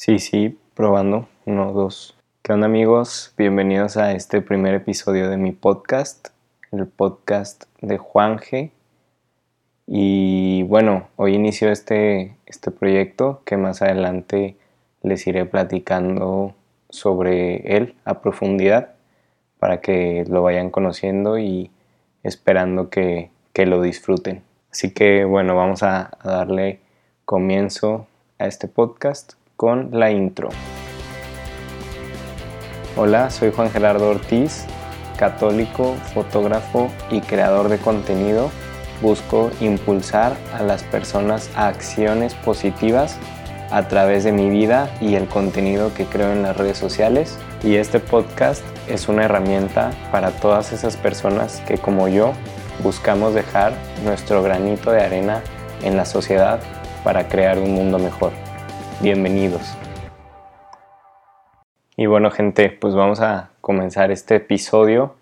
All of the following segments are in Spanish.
Sí, sí, probando. Uno, dos. ¿Qué onda amigos? Bienvenidos a este primer episodio de mi podcast, el podcast de Juan G. Y bueno, hoy inicio este, este proyecto que más adelante les iré platicando sobre él a profundidad para que lo vayan conociendo y esperando que, que lo disfruten. Así que bueno, vamos a darle comienzo a este podcast con la intro. Hola, soy Juan Gerardo Ortiz, católico, fotógrafo y creador de contenido. Busco impulsar a las personas a acciones positivas a través de mi vida y el contenido que creo en las redes sociales. Y este podcast es una herramienta para todas esas personas que como yo buscamos dejar nuestro granito de arena en la sociedad para crear un mundo mejor bienvenidos. Y bueno gente, pues vamos a comenzar este episodio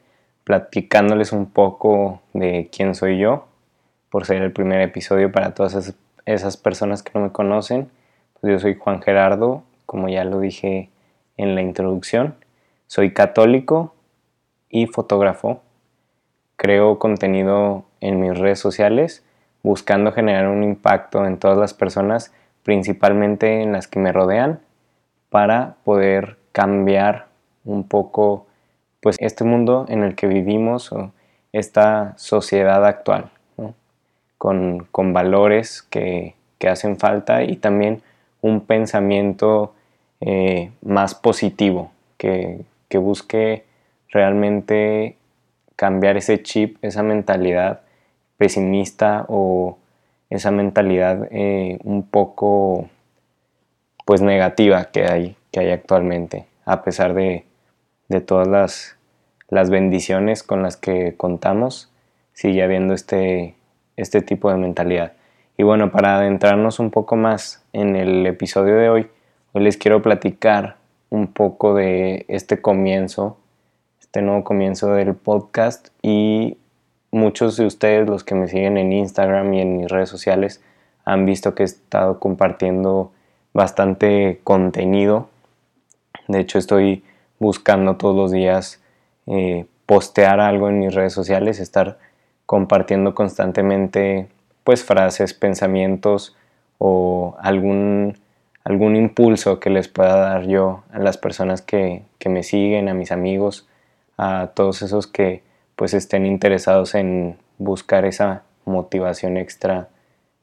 platicándoles un poco de quién soy yo, por ser el primer episodio para todas esas, personas que no me conocen. Pues yo soy Juan Gerardo, como ya lo dije en la introducción. Soy católico y fotógrafo. Creo contenido en mis redes sociales buscando generar un impacto en todas las personas principalmente en las que me rodean, para poder cambiar un poco pues este mundo en el que vivimos o esta sociedad actual, con, valores que, hacen falta y también un pensamiento eh, más positivo, que, que busque realmente cambiar ese chip, esa mentalidad pesimista o esa mentalidad eh, un poco pues negativa que hay, que hay actualmente, a pesar de, todas las, las, bendiciones con las que contamos, sigue habiendo este, este tipo de mentalidad. Y bueno, para adentrarnos un poco más en el episodio de hoy, hoy les quiero platicar un poco de este comienzo, este nuevo comienzo del podcast y muchos de ustedes, los que me siguen en Instagram y en mis redes sociales, han visto que he estado compartiendo bastante contenido. De hecho, estoy buscando todos los días eh, postear algo en mis redes sociales, estar compartiendo constantemente pues frases, pensamientos o algún, algún impulso que les pueda dar yo a las personas que, que me siguen, a mis amigos, a todos esos que pues estén interesados en buscar esa motivación extra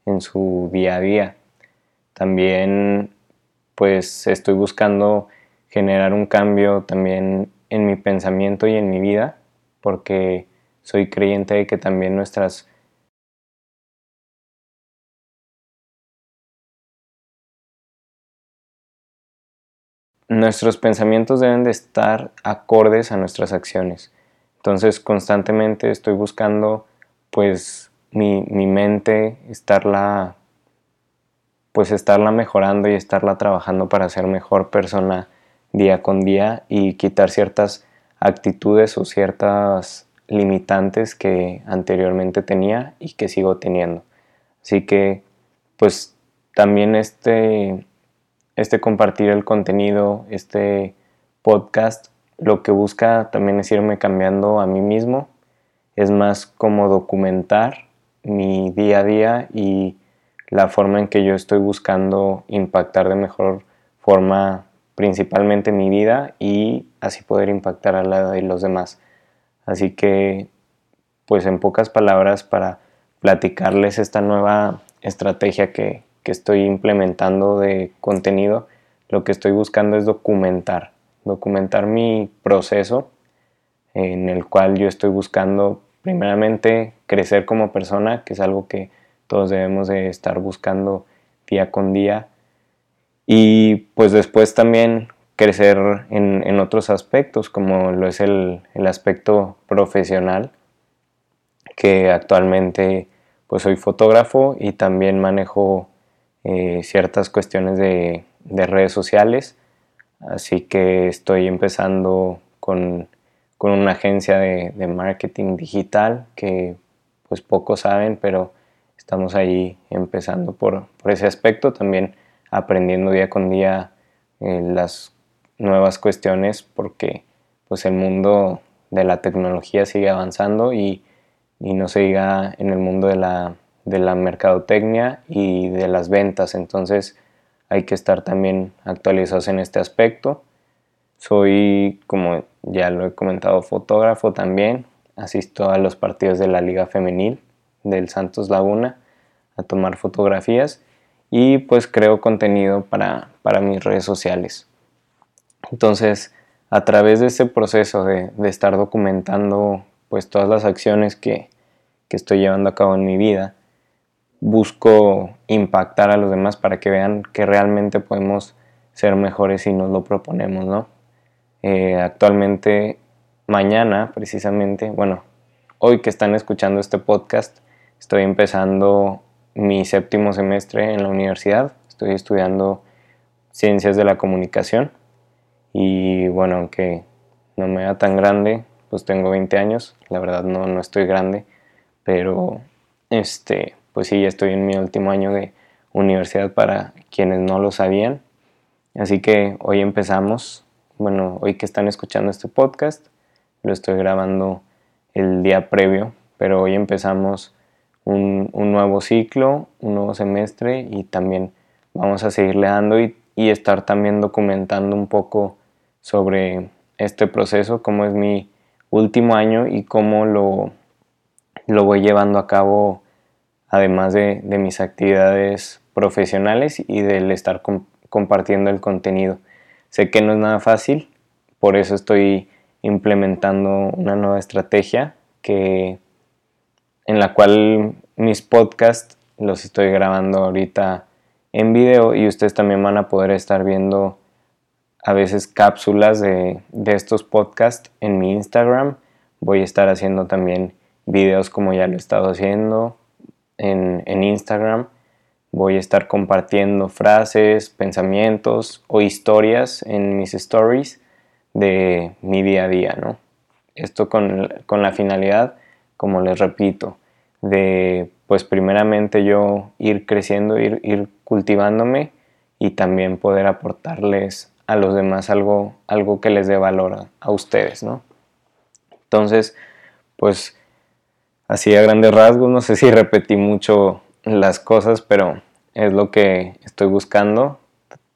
en su día a día. También pues estoy buscando generar un cambio también en mi pensamiento y en mi vida porque soy creyente de que también nuestras nuestros pensamientos deben de estar acordes a nuestras acciones. Entonces constantemente estoy buscando pues mi, mente estarla pues estarla mejorando y estarla trabajando para ser mejor persona día con día y quitar ciertas actitudes o ciertas limitantes que anteriormente tenía y que sigo teniendo. Así que pues también este, este compartir el contenido, este podcast lo que busca también es irme cambiando a mí mismo, es más como documentar mi día a día y la forma en que yo estoy buscando impactar de mejor forma principalmente mi vida y así poder impactar a la de los demás. Así que, pues en pocas palabras, para platicarles esta nueva estrategia que, que estoy implementando de contenido, lo que estoy buscando es documentar documentar mi proceso en el cual yo estoy buscando primeramente crecer como persona, que es algo que todos debemos de estar buscando día con día, y pues después también crecer en, otros aspectos, como lo es el, aspecto profesional, que actualmente pues soy fotógrafo y también manejo eh, ciertas cuestiones de redes sociales Así que estoy empezando con, una agencia de, marketing digital que pues pocos saben, pero estamos ahí empezando por, ese aspecto, también aprendiendo día con día eh, las nuevas cuestiones porque pues el mundo de la tecnología sigue avanzando y, no se diga en el mundo de la, de la mercadotecnia y de las ventas. Entonces hay que estar también actualizados en este aspecto. Soy, como ya lo he comentado, fotógrafo también. Asisto a los partidos de la Liga Femenil del Santos Laguna a tomar fotografías y pues creo contenido para, para mis redes sociales. Entonces, a través de este proceso de, de estar documentando pues todas las acciones que, que estoy llevando a cabo en mi vida, busco impactar a los demás para que vean que realmente podemos ser mejores si nos lo proponemos, ¿no? Eh, actualmente, mañana precisamente, bueno, hoy que están escuchando este podcast, estoy empezando mi séptimo semestre en la universidad, estoy estudiando ciencias de la comunicación. Y bueno, aunque no me da tan grande, pues tengo 20 años, la verdad no, no estoy grande, pero este, pues sí, ya estoy en mi último año de universidad para quienes no lo sabían. Así que hoy empezamos, bueno, hoy que están escuchando este podcast, lo estoy grabando el día previo, pero hoy empezamos un, nuevo ciclo, un nuevo semestre y también vamos a seguirle dando y, y estar también documentando un poco sobre este proceso, cómo es mi último año y cómo lo, lo voy llevando a cabo además de, mis actividades profesionales y del estar compartiendo el contenido. Sé que no es nada fácil, por eso estoy implementando una nueva estrategia que en la cual mis podcasts los estoy grabando ahorita en video y ustedes también van a poder estar viendo a veces cápsulas de, de estos podcasts en mi Instagram. Voy a estar haciendo también videos como ya lo he estado haciendo, en, Instagram. Voy a estar compartiendo frases, pensamientos o historias en mis stories de mi día a día, ¿no? Esto con, la finalidad, como les repito, de pues primeramente yo ir creciendo, ir, ir cultivándome y también poder aportarles a los demás algo, algo que les dé valor a, a ustedes, ¿no? Entonces, pues así a grandes rasgos. No sé si repetí mucho las cosas, pero es lo que estoy buscando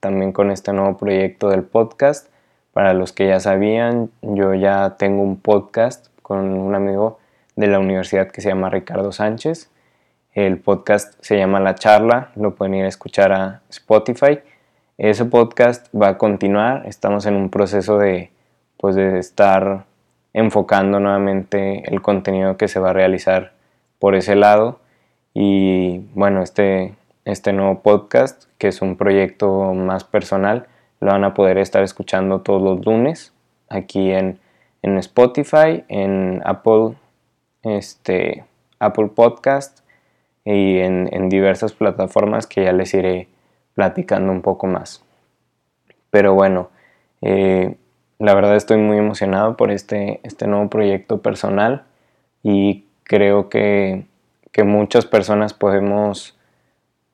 también con este nuevo proyecto del podcast. Para los que ya sabían, yo ya tengo un podcast con un amigo de la universidad que se llama Ricardo Sánchez. El podcast se llama La Charla, lo pueden ir a escuchar a Spotify. Ese podcast va a continuar, estamos en un proceso de, pues, de estar enfocando nuevamente el contenido que se va a realizar por ese lado. Y bueno, este, este nuevo podcast, que es un proyecto más personal, lo van a poder estar escuchando todos los lunes aquí en, Spotify, en Apple, este, Apple Podcast y en, diversas plataformas que ya les iré platicando un poco más. Pero bueno, eh, la verdad estoy muy emocionado por este, este nuevo proyecto personal y creo que, muchas personas podemos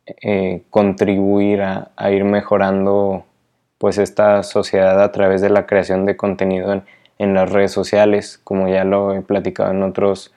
eh, contribuir a, ir mejorando pues esta sociedad a través de la creación de contenido en, en, las redes sociales, como ya lo he platicado en otros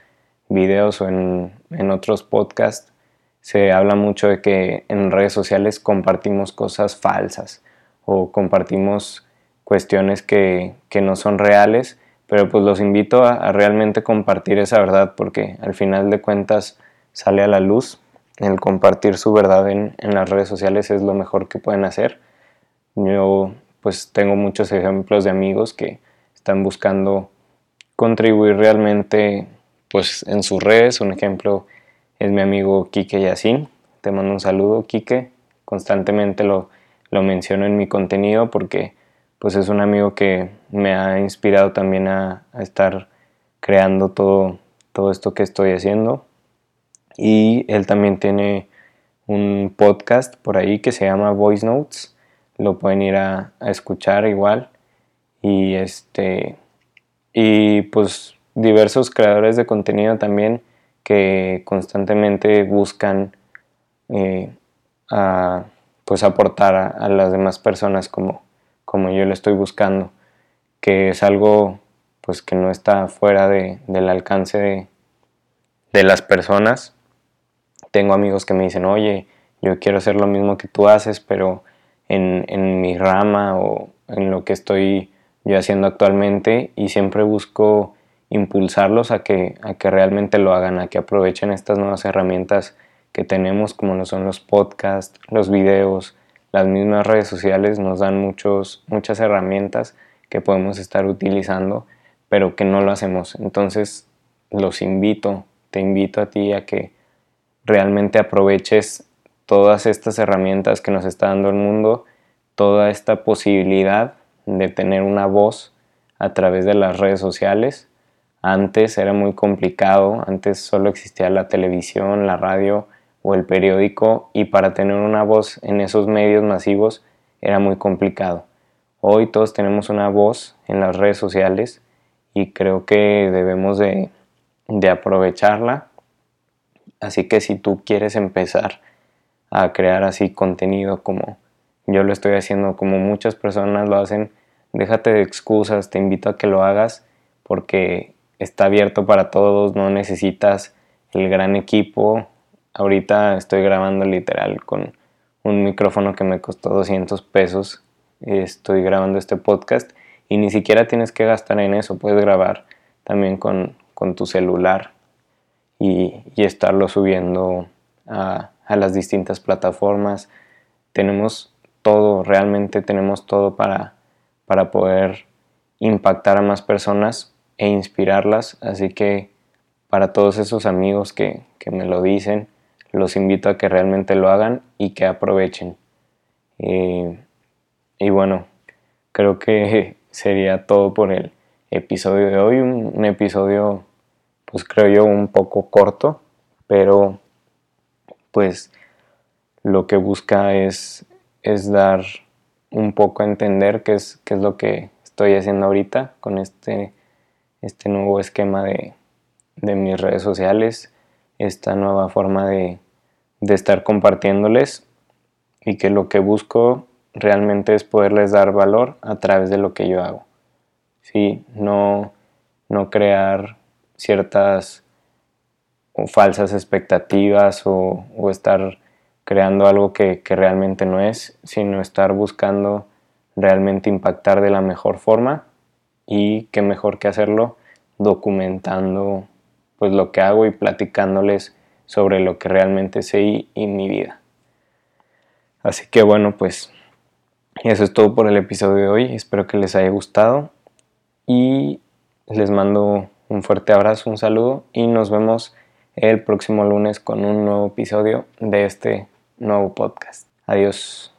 videos o en, en otros podcasts. Se habla mucho de que en redes sociales compartimos cosas falsas o compartimos cuestiones que, no son reales, pero pues los invito a, realmente compartir esa verdad porque al final de cuentas sale a la luz. El compartir su verdad en, las redes sociales es lo mejor que pueden hacer. Yo pues tengo muchos ejemplos de amigos que están buscando contribuir realmente pues en sus redes. Un ejemplo es mi amigo Kike Yacine. Te mando un saludo, Kike. Constantemente lo, lo menciono en mi contenido porque pues es un amigo que me ha inspirado también a, estar creando todo, todo esto que estoy haciendo. Y él también tiene un podcast por ahí que se llama Voice Notes. Lo pueden ir a, escuchar igual. Y este. Y pues diversos creadores de contenido también que constantemente buscan eh, pues aportar a, las demás personas como como yo lo estoy buscando, que es algo pues que no está fuera de, del alcance de, de las personas. Tengo amigos que me dicen, oye, yo quiero hacer lo mismo que tú haces, pero en, en mi rama o en lo que estoy yo haciendo actualmente y siempre busco impulsarlos a que, a que realmente lo hagan, a que aprovechen estas nuevas herramientas que tenemos como lo son los podcasts, los videos, las mismas redes sociales nos dan muchos, muchas herramientas que podemos estar utilizando, pero que no lo hacemos. Entonces los invito, te invito a ti a que realmente aproveches todas estas herramientas que nos está dando el mundo, toda esta posibilidad de tener una voz a través de las redes sociales. Antes era muy complicado, antes solo existía la televisión, la radio o el periódico y para tener una voz en esos medios masivos era muy complicado. Hoy todos tenemos una voz en las redes sociales y creo que debemos de, de aprovecharla. Así que si tú quieres empezar a crear así contenido como yo lo estoy haciendo, como muchas personas lo hacen, déjate de excusas, te invito a que lo hagas porque está abierto para todos, no necesitas el gran equipo. Ahorita estoy grabando literal con un micrófono que me costó 200 pesos. Estoy grabando este podcast y ni siquiera tienes que gastar en eso, puedes grabar también con, tu celular y, estarlo subiendo a, las distintas plataformas. Tenemos todo, realmente tenemos todo para para poder impactar a más personas e inspirarlas. Así que para todos esos amigos que, me lo dicen, los invito a que realmente lo hagan y que aprovechen. Y bueno, creo que sería todo por el episodio de hoy. Un, episodio, pues creo yo, un poco corto, pero pues lo que busca es, es dar un poco a entender qué es, qué es lo que estoy haciendo ahorita con este, este nuevo esquema de, mis redes sociales, esta nueva forma de, estar compartiéndoles y que lo que busco realmente es poderles dar valor a través de lo que yo hago. ¿Sí? No, no crear ciertas falsas expectativas o, o estar creando algo que, realmente no es, sino estar buscando realmente impactar de la mejor forma y qué mejor que hacerlo documentando pues lo que hago y platicándoles sobre lo que realmente sé y, mi vida. Así que bueno, pues eso es todo por el episodio de hoy. Espero que les haya gustado y les mando un fuerte abrazo, un saludo y nos vemos el próximo lunes con un nuevo episodio de este nuevo podcast. Adiós.